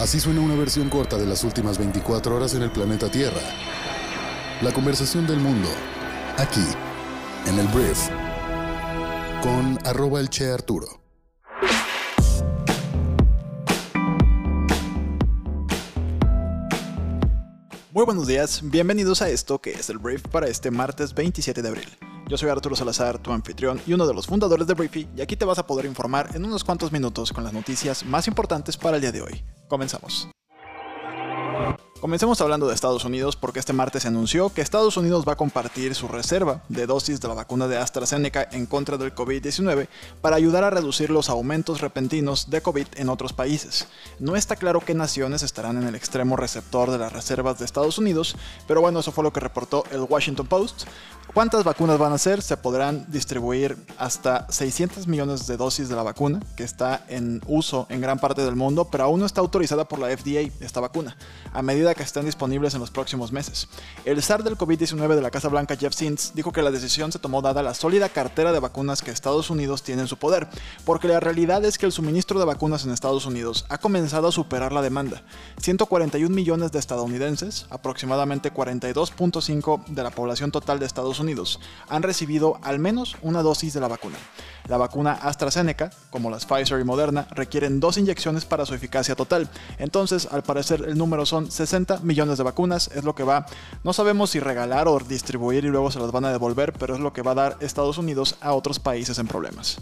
Así suena una versión corta de las últimas 24 horas en el planeta Tierra. La conversación del mundo, aquí, en el Brief, con arroba el Che Arturo. Muy buenos días, bienvenidos a esto que es el Brief para este martes 27 de abril. Yo soy Arturo Salazar, tu anfitrión y uno de los fundadores de Briefy, y aquí te vas a poder informar en unos cuantos minutos con las noticias más importantes para el día de hoy. Comenzamos. Comencemos hablando de Estados Unidos porque este martes se anunció que Estados Unidos va a compartir su reserva de dosis de la vacuna de AstraZeneca en contra del COVID-19 para ayudar a reducir los aumentos repentinos de COVID en otros países. No está claro qué naciones estarán en el extremo receptor de las reservas de Estados Unidos, pero bueno, eso fue lo que reportó el Washington Post. ¿Cuántas vacunas van a ser? Se podrán distribuir hasta 600 millones de dosis de la vacuna, que está en uso en gran parte del mundo, pero aún no está autorizada por la FDA esta vacuna, a medida que estén disponibles en los próximos meses. El SAR del COVID-19 de la Casa Blanca, Jeff Zients, dijo que la decisión se tomó dada la sólida cartera de vacunas que Estados Unidos tiene en su poder, porque la realidad es que el suministro de vacunas en Estados Unidos ha comenzado a superar la demanda. 141 millones de estadounidenses, aproximadamente 42.5 de la población total de Estados Unidos han recibido al menos una dosis de la vacuna. La vacuna AstraZeneca, como las Pfizer y Moderna, requieren dos inyecciones para su eficacia total. Entonces, al parecer, el número son 60 millones de vacunas. Es lo que va, no sabemos si regalar o distribuir y luego se las van a devolver, pero es lo que va a dar Estados Unidos a otros países en problemas.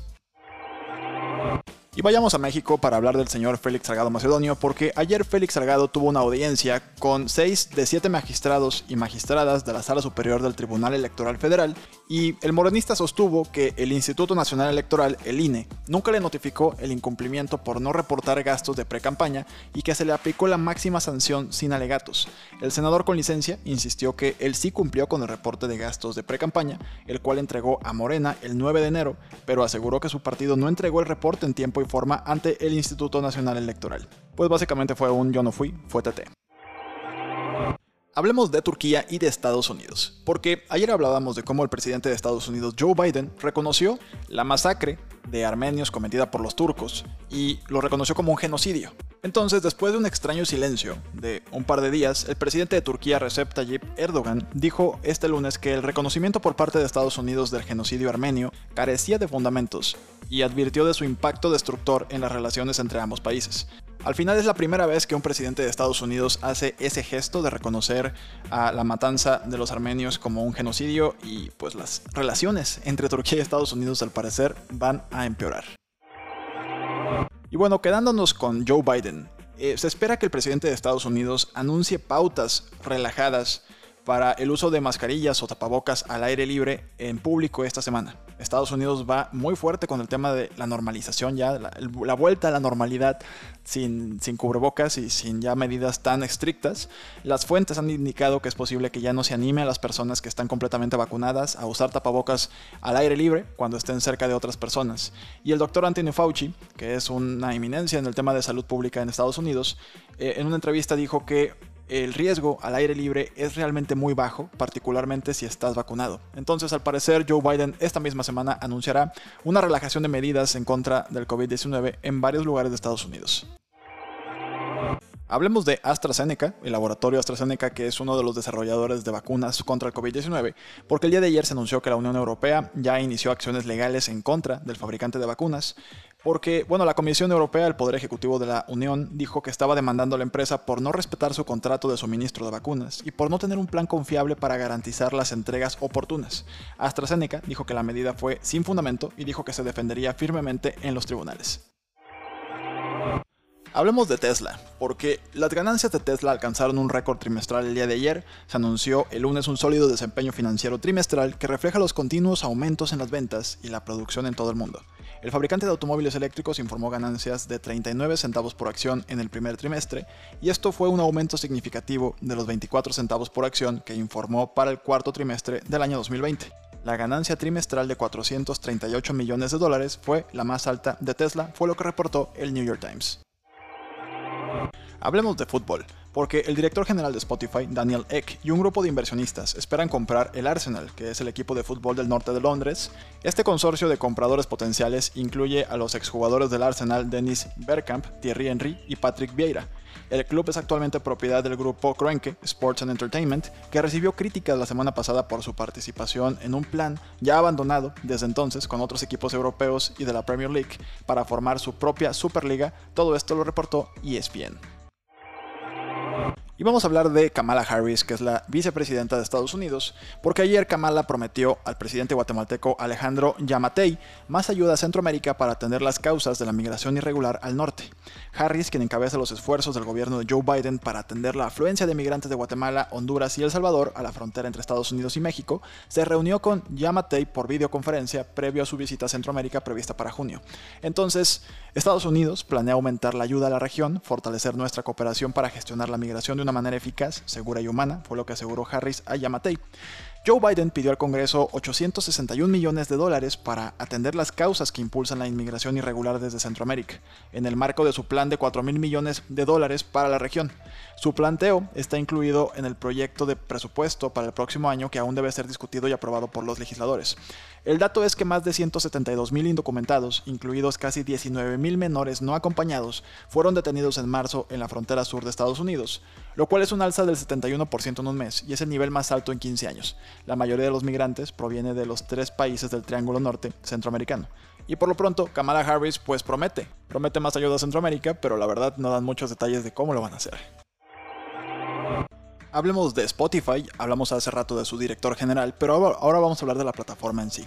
Y vayamos a México para hablar del señor Félix Salgado Macedonio, porque ayer Félix Salgado tuvo una audiencia con seis de siete magistrados y magistradas de la Sala Superior del Tribunal Electoral Federal, y el morenista sostuvo que el Instituto Nacional Electoral, el INE, nunca le notificó el incumplimiento por no reportar gastos de precampaña y que se le aplicó la máxima sanción sin alegatos. El senador con licencia insistió que él sí cumplió con el reporte de gastos de precampaña, el cual entregó a Morena el 9 de enero, pero aseguró que su partido no entregó el reporte en tiempo y forma ante el Instituto Nacional Electoral. Pues básicamente fue un yo no fui, fue TT. Hablemos de Turquía y de Estados Unidos, porque ayer hablábamos de cómo el presidente de Estados Unidos, Joe Biden, reconoció la masacre de armenios cometida por los turcos y lo reconoció como un genocidio. Entonces, después de un extraño silencio de un par de días, el presidente de Turquía, Recep Tayyip Erdogan, dijo este lunes que el reconocimiento por parte de Estados Unidos del genocidio armenio carecía de fundamentos y advirtió de su impacto destructor en las relaciones entre ambos países. Al final es la primera vez que un presidente de Estados Unidos hace ese gesto de reconocer a la matanza de los armenios como un genocidio y pues las relaciones entre Turquía y Estados Unidos al parecer van a empeorar. Y bueno, quedándonos con Joe Biden, eh, se espera que el presidente de Estados Unidos anuncie pautas relajadas para el uso de mascarillas o tapabocas al aire libre en público esta semana. Estados Unidos va muy fuerte con el tema de la normalización ya, la, vuelta a la normalidad sin, sin, cubrebocas y sin ya medidas tan estrictas. Las fuentes han indicado que es posible que ya no se anime a las personas que están completamente vacunadas a usar tapabocas al aire libre cuando estén cerca de otras personas. Y el doctor Anthony Fauci, que es una eminencia en el tema de salud pública en Estados Unidos, eh, en una entrevista dijo que el riesgo al aire libre es realmente muy bajo, particularmente si estás vacunado. Entonces, al parecer, Joe Biden esta misma semana anunciará una relajación de medidas en contra del COVID-19 en varios lugares de Estados Unidos. Hablemos de AstraZeneca, el laboratorio AstraZeneca que es uno de los desarrolladores de vacunas contra el COVID-19, porque el día de ayer se anunció que la Unión Europea ya inició acciones legales en contra del fabricante de vacunas, porque, bueno, la Comisión Europea, el Poder Ejecutivo de la Unión, dijo que estaba demandando a la empresa por no respetar su contrato de suministro de vacunas y por no tener un plan confiable para garantizar las entregas oportunas. AstraZeneca dijo que la medida fue sin fundamento y dijo que se defendería firmemente en los tribunales. Hablemos de Tesla, porque las ganancias de Tesla alcanzaron un récord trimestral el día de ayer. Se anunció el lunes un sólido desempeño financiero trimestral que refleja los continuos aumentos en las ventas y la producción en todo el mundo. El fabricante de automóviles eléctricos informó ganancias de 39 centavos por acción en el primer trimestre, y esto fue un aumento significativo de los 24 centavos por acción que informó para el cuarto trimestre del año 2020. La ganancia trimestral de 438 millones de dólares fue la más alta de Tesla, fue lo que reportó el New York Times. Hablemos de fútbol, porque el director general de Spotify, Daniel Eck, y un grupo de inversionistas esperan comprar el Arsenal, que es el equipo de fútbol del norte de Londres. Este consorcio de compradores potenciales incluye a los exjugadores del Arsenal Dennis Bergkamp, Thierry Henry y Patrick Vieira. El club es actualmente propiedad del grupo Kroenke Sports and Entertainment, que recibió críticas la semana pasada por su participación en un plan ya abandonado desde entonces con otros equipos europeos y de la Premier League para formar su propia Superliga. Todo esto lo reportó ESPN. Y vamos a hablar de Kamala Harris, que es la vicepresidenta de Estados Unidos, porque ayer Kamala prometió al presidente guatemalteco Alejandro Yamatei más ayuda a Centroamérica para atender las causas de la migración irregular al norte. Harris, quien encabeza los esfuerzos del gobierno de Joe Biden para atender la afluencia de migrantes de Guatemala, Honduras y El Salvador a la frontera entre Estados Unidos y México, se reunió con Yamatei por videoconferencia previo a su visita a Centroamérica prevista para junio. Entonces, Estados Unidos planea aumentar la ayuda a la región, fortalecer nuestra cooperación para gestionar la migración de una manera eficaz, segura y humana, fue lo que aseguró Harris a Yamatei. Joe Biden pidió al Congreso 861 millones de dólares para atender las causas que impulsan la inmigración irregular desde Centroamérica, en el marco de su plan de 4 mil millones de dólares para la región. Su planteo está incluido en el proyecto de presupuesto para el próximo año que aún debe ser discutido y aprobado por los legisladores. El dato es que más de 172 mil indocumentados, incluidos casi 19 mil menores no acompañados, fueron detenidos en marzo en la frontera sur de Estados Unidos, lo cual es un alza del 71% en un mes y es el nivel más alto en 15 años. La mayoría de los migrantes proviene de los tres países del Triángulo Norte centroamericano. Y por lo pronto, Kamala Harris pues promete, promete más ayuda a Centroamérica, pero la verdad no dan muchos detalles de cómo lo van a hacer. Hablemos de Spotify, hablamos hace rato de su director general, pero ahora vamos a hablar de la plataforma en sí.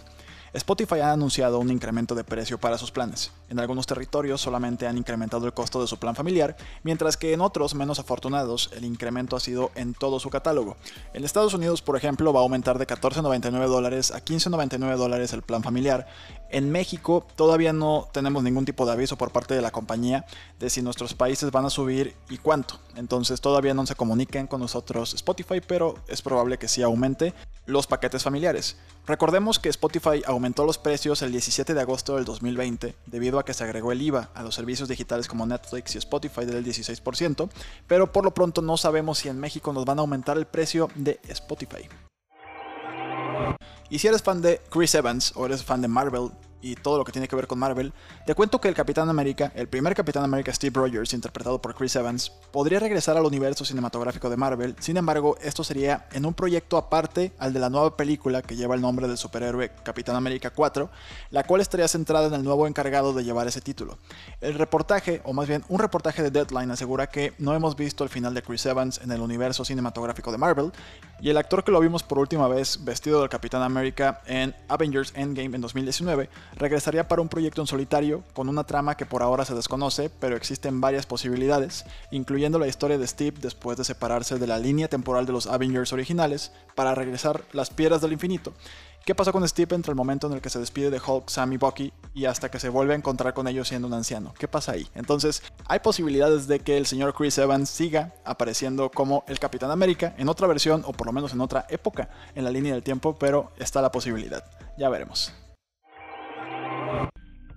Spotify ha anunciado un incremento de precio para sus planes. En algunos territorios solamente han incrementado el costo de su plan familiar, mientras que en otros menos afortunados el incremento ha sido en todo su catálogo. En Estados Unidos, por ejemplo, va a aumentar de 14.99 dólares a 15.99 dólares el plan familiar. En México todavía no tenemos ningún tipo de aviso por parte de la compañía de si nuestros países van a subir y cuánto. Entonces todavía no se comuniquen con nosotros Spotify, pero es probable que sí aumente los paquetes familiares. Recordemos que Spotify aumentó los precios el 17 de agosto del 2020 debido a que se agregó el IVA a los servicios digitales como Netflix y Spotify del 16%, pero por lo pronto no sabemos si en México nos van a aumentar el precio de Spotify. Y si eres fan de Chris Evans o eres fan de Marvel, y todo lo que tiene que ver con Marvel, te cuento que el Capitán América, el primer Capitán América Steve Rogers, interpretado por Chris Evans, podría regresar al universo cinematográfico de Marvel, sin embargo, esto sería en un proyecto aparte al de la nueva película que lleva el nombre del superhéroe Capitán América 4, la cual estaría centrada en el nuevo encargado de llevar ese título. El reportaje, o más bien un reportaje de Deadline, asegura que no hemos visto el final de Chris Evans en el universo cinematográfico de Marvel, y el actor que lo vimos por última vez vestido del Capitán América en Avengers Endgame en 2019 regresaría para un proyecto en solitario con una trama que por ahora se desconoce, pero existen varias posibilidades, incluyendo la historia de Steve después de separarse de la línea temporal de los Avengers originales para regresar las piedras del infinito. ¿Qué pasó con Steve entre el momento en el que se despide de Hulk, Sam y Bucky y hasta que se vuelve a encontrar con ellos siendo un anciano? ¿Qué pasa ahí? Entonces, hay posibilidades de que el señor Chris Evans siga apareciendo como el Capitán América en otra versión o por lo menos en otra época en la línea del tiempo, pero está la posibilidad. Ya veremos.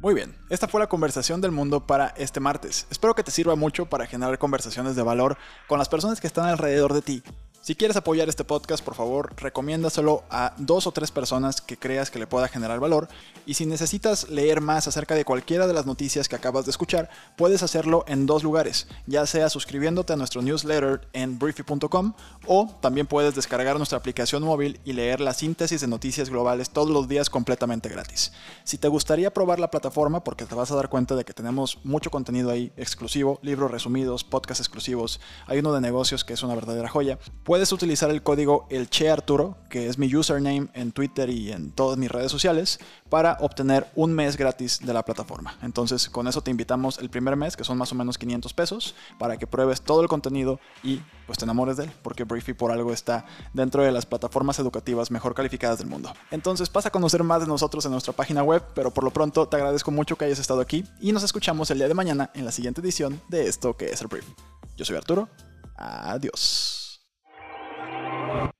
Muy bien, esta fue la conversación del mundo para este martes. Espero que te sirva mucho para generar conversaciones de valor con las personas que están alrededor de ti si quieres apoyar este podcast, por favor, recomiéndaselo a dos o tres personas que creas que le pueda generar valor. Y si necesitas leer más acerca de cualquiera de las noticias que acabas de escuchar, puedes hacerlo en dos lugares, ya sea suscribiéndote a nuestro newsletter en briefy.com o también puedes descargar nuestra aplicación móvil y leer la síntesis de noticias globales todos los días completamente gratis. Si te gustaría probar la plataforma, porque te vas a dar cuenta de que tenemos mucho contenido ahí exclusivo, libros resumidos, podcasts exclusivos, hay uno de negocios que es una verdadera joya, puedes utilizar el código el Che Arturo, que es mi username en Twitter y en todas mis redes sociales, para obtener un mes gratis de la plataforma. Entonces, con eso te invitamos el primer mes, que son más o menos 500 pesos, para que pruebes todo el contenido y pues te enamores de él, porque Briefy por algo está dentro de las plataformas educativas mejor calificadas del mundo. Entonces, pasa a conocer más de nosotros en nuestra página web, pero por lo pronto te agradezco mucho que hayas estado aquí y nos escuchamos el día de mañana en la siguiente edición de esto que es el Brief. Yo soy Arturo. Adiós.